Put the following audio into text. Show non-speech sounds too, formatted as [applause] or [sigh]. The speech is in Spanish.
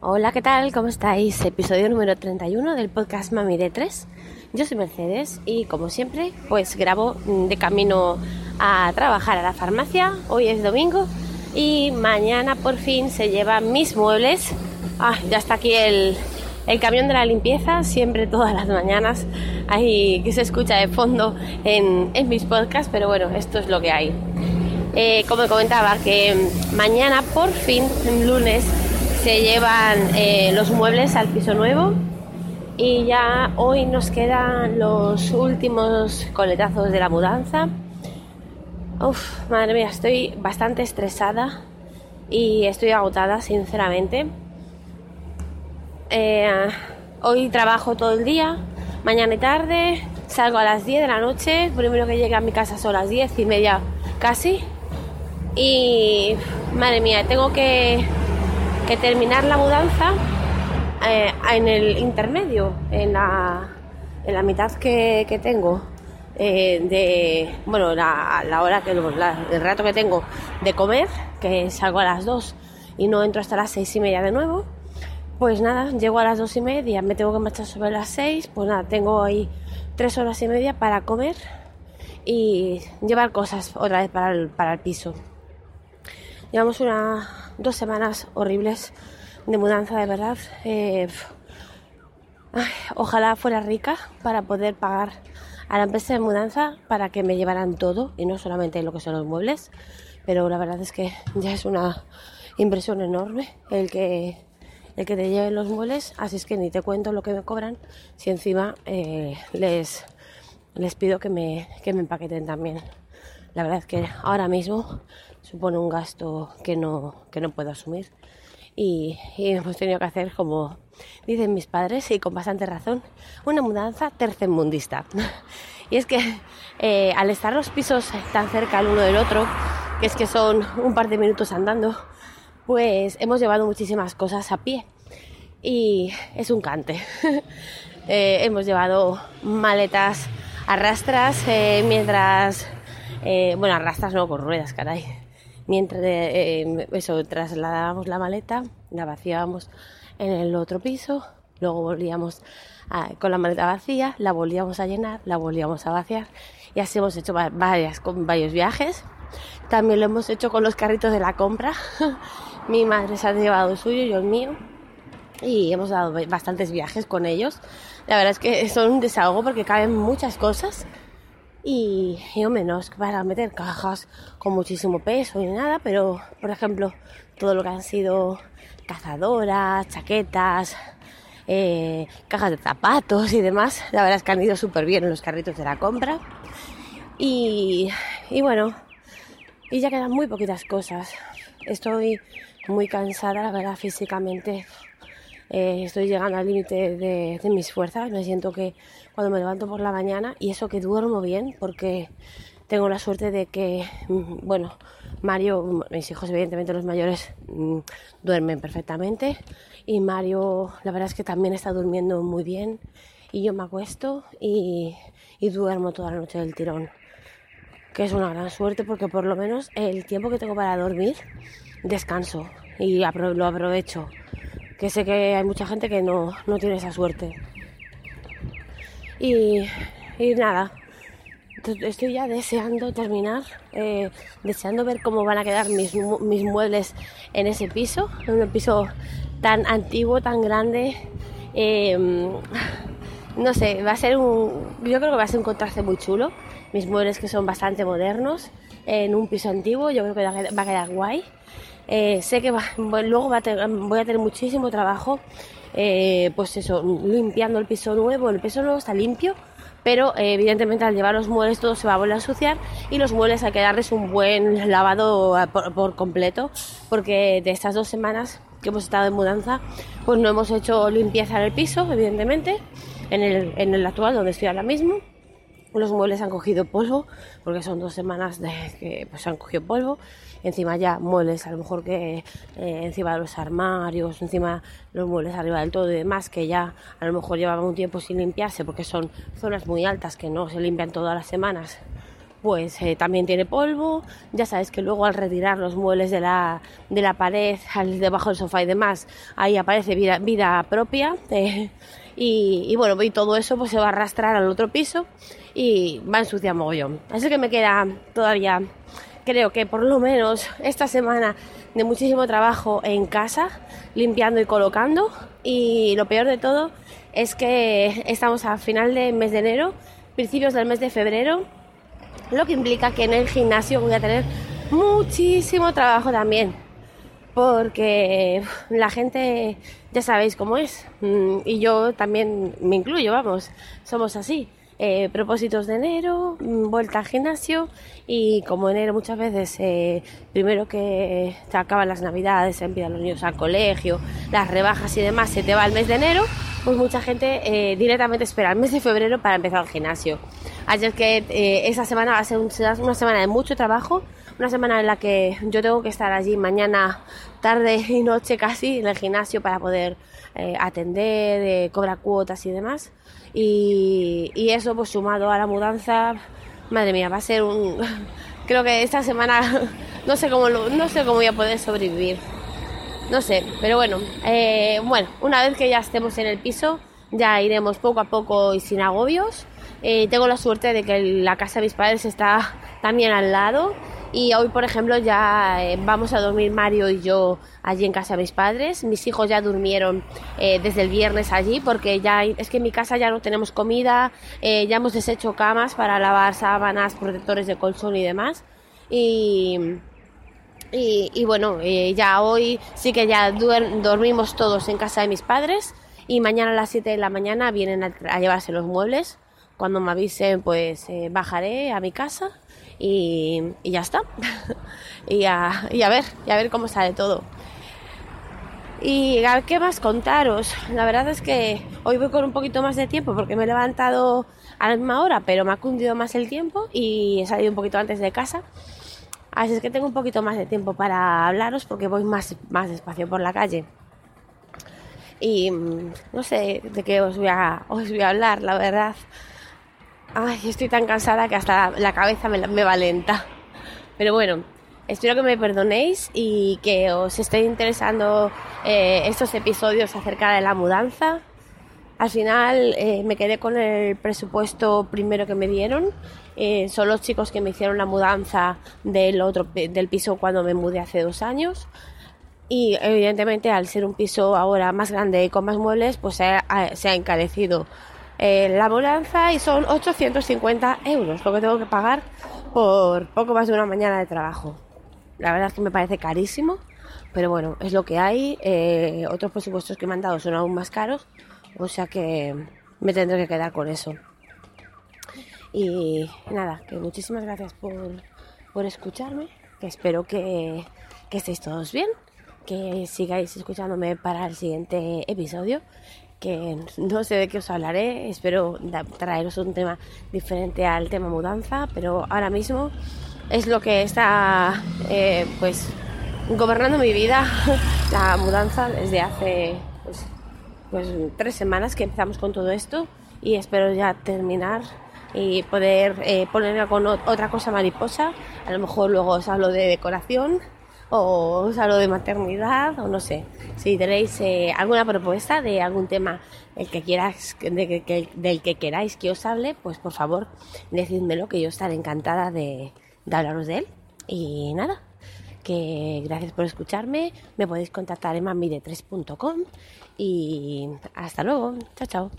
Hola, ¿qué tal? ¿Cómo estáis? Episodio número 31 del podcast Mami de 3. Yo soy Mercedes y como siempre, pues grabo de camino a trabajar a la farmacia. Hoy es domingo y mañana por fin se llevan mis muebles. Ah, ya está aquí el, el camión de la limpieza, siempre todas las mañanas. Ahí que se escucha de fondo en, en mis podcasts, pero bueno, esto es lo que hay. Eh, como comentaba, que mañana por fin, lunes, se llevan eh, los muebles al piso nuevo y ya hoy nos quedan los últimos coletazos de la mudanza. Uf, madre mía, estoy bastante estresada y estoy agotada, sinceramente. Eh, hoy trabajo todo el día, mañana y tarde, salgo a las 10 de la noche, primero que llegue a mi casa son las 10 y media casi. Y madre mía, tengo que que terminar la mudanza eh, en el intermedio, en la, en la mitad que, que tengo. Eh, de bueno la, la hora que el rato que tengo de comer que salgo a las 2 y no entro hasta las seis y media de nuevo pues nada llego a las dos y media me tengo que marchar sobre las 6 pues nada tengo ahí tres horas y media para comer y llevar cosas otra vez para el, para el piso llevamos una dos semanas horribles de mudanza, de verdad. Eh, ojalá fuera rica para poder pagar a la empresa de mudanza para que me llevaran todo y no solamente lo que son los muebles. Pero la verdad es que ya es una impresión enorme el que el que te lleven los muebles, así es que ni te cuento lo que me cobran si encima eh, les, les pido que me, que me empaqueten también. La verdad es que ahora mismo supone un gasto que no, que no puedo asumir. Y, hemos tenido que hacer, como dicen mis padres, y con bastante razón, una mudanza tercermundista. [laughs] y es que eh, al estar los pisos tan cerca el uno del otro, que es que son un par de minutos andando, pues hemos llevado muchísimas cosas a pie. Y es un cante. [laughs] Eh, hemos llevado maletas arrastras eh, mientras... bueno, arrastras no, con ruedas, caray Mientras eh, eso, trasladábamos la maleta, la vaciábamos en el otro piso, luego volvíamos con la maleta vacía, la volvíamos a llenar, la volvíamos a vaciar y así hemos hecho varias, con varios viajes. También lo hemos hecho con los carritos de la compra. [laughs] Mi madre se ha llevado el suyo, yo el mío. Y hemos dado bastantes viajes con ellos. La verdad es que son un desahogo porque caben muchas cosas y, yo menos para meter cajas con muchísimo peso y nada, pero por ejemplo todo lo que han sido cazadoras, chaquetas, eh, cajas de zapatos y demás, la verdad es que han ido súper bien en los carritos de la compra. Y, y bueno, y ya quedan muy poquitas cosas. Estoy muy cansada, la verdad, físicamente eh, estoy llegando al límite de, mis fuerzas. Me siento que cuando me levanto por la mañana, y eso que duermo bien, porque tengo la suerte de que, mm, bueno, Mario, mis hijos evidentemente los mayores mm, duermen perfectamente y Mario la verdad es que también está durmiendo muy bien y yo me acuesto y, y duermo toda la noche del tirón, que es una gran suerte porque por lo menos el tiempo que tengo para dormir descanso y lo aprovecho que sé que hay mucha gente que no, tiene esa suerte. Y, nada, estoy ya deseando terminar, eh, deseando ver cómo van a quedar mis, mis, muebles en ese piso, en un piso tan antiguo, tan grande. Em, no sé, va a ser un. Yo creo que va a ser un contraste muy chulo. Mis muebles que son bastante modernos en un piso antiguo, yo creo que va a quedar guay. Eh, sé que luego va voy a tener muchísimo trabajo, eh, pues eso, limpiando el piso nuevo. El piso nuevo está limpio, pero eh, evidentemente al llevar los muebles todo se va a volver a ensuciar y los muebles hay que darles un buen lavado por, completo, porque de estas dos semanas que hemos estado en mudanza, pues no hemos hecho limpieza en el piso, evidentemente, en el actual donde estoy ahora mismo los muebles han cogido polvo, porque son dos semanas de que pues han cogido polvo. Encima ya muebles, a lo mejor que eh, encima de los armarios, encima los muebles arriba del todo y demás, que ya a lo mejor llevaban un tiempo sin limpiarse, porque son zonas muy altas que no se limpian todas las semanas. Pues eh, también tiene polvo. Ya sabes que luego al retirar los muebles de la, de la pared, al, debajo del sofá y demás, ahí aparece vida, propia. [laughs] Eh, y, y, bueno, y todo eso pues se va a arrastrar al otro piso y va a ensuciar mogollón. Así que me queda todavía, creo que por lo menos esta semana de muchísimo trabajo en casa, limpiando y colocando. Y lo peor de todo es que estamos a final del mes de enero, principios del mes de febrero lo que implica que en el gimnasio voy a tener muchísimo trabajo también, porque la gente ya sabéis cómo es, mm, y yo también me incluyo, vamos, somos así. Eh, propósitos de enero, mm, vuelta al gimnasio y como enero muchas veces, eh, primero que se acaban las navidades, se envían los niños al colegio, las rebajas y demás, se te va el mes de enero, pues mucha gente eh, directamente espera el mes de febrero para empezar el gimnasio. Es que eh, esa semana va a ser una semana de mucho trabajo, una semana en la que yo tengo que estar allí mañana, tarde [laughs] y noche casi en el gimnasio para poder eh, atender, cobrar cuotas y demás. Y, y, eso pues sumado a la mudanza, madre mía, va a ser un... [laughs] Creo que esta semana [laughs] no sé cómo, no sé cómo voy a poder sobrevivir no sé, pero bueno, eh, bueno, una vez que ya estemos en el piso, ya iremos poco a poco y sin agobios. Eh, tengo la suerte de que la casa de mis padres está también al lado y hoy, por ejemplo, ya eh, vamos a dormir Mario y yo allí en casa de mis padres. Mis hijos ya durmieron desde el viernes allí porque ya es que en mi casa ya no tenemos comida, ya hemos deshecho camas para lavar sábanas, protectores de colchón y demás. Y y, bueno, eh, ya hoy sí que ya dormimos todos en casa de mis padres y mañana a las 7 de la mañana vienen a, llevarse los muebles. Cuando me avisen, pues eh, bajaré a mi casa y, ya está. [laughs] y, a, y a ver, y a ver cómo sale todo. Y a qué más contaros. La verdad es que hoy voy con un poquito más de tiempo porque me he levantado a la misma hora, pero me ha cundido más el tiempo y he salido un poquito antes de casa. Así es que tengo un poquito más de tiempo para hablaros porque voy más, más despacio por la calle. Y mm, no sé de qué os voy a, os voy a hablar, la verdad. Ay, estoy tan cansada que hasta la, cabeza me, va lenta. Pero bueno, espero que me perdonéis y que os esté interesando eh, estos episodios acerca de la mudanza. Al final eh, me quedé con el presupuesto primero que me dieron. Eh, son los chicos que me hicieron la mudanza del otro del piso cuando me mudé hace dos años. Y evidentemente al ser un piso ahora más grande y con más muebles, pues se ha, encarecido eh, la mudanza y son 850 euros lo que tengo que pagar por poco más de una mañana de trabajo. La verdad es que me parece carísimo, pero bueno, es lo que hay. otros presupuestos que me han dado son aún más caros o sea que me tendré que quedar con eso. Y nada, que muchísimas gracias por, por escucharme, que espero que, que estéis todos bien, que sigáis escuchándome para el siguiente episodio, que no sé de qué os hablaré, espero traeros un tema diferente al tema mudanza, pero ahora mismo es lo que está eh, pues gobernando mi vida, [laughs] la mudanza desde hace pues, pues tres semanas que empezamos con todo esto y espero ya terminar y poder eh, ponerme con otra cosa mariposa. A lo mejor luego os hablo de decoración o os de maternidad o no sé. Si tenéis eh, alguna propuesta de algún tema el que quieras, del que queráis que os hable, pues por favor decídmelo que yo estaré encantada de, de hablaros de él. Y nada, que gracias por escucharme. Me podéis contactar en mamide3.com y hasta luego. Chao, chao.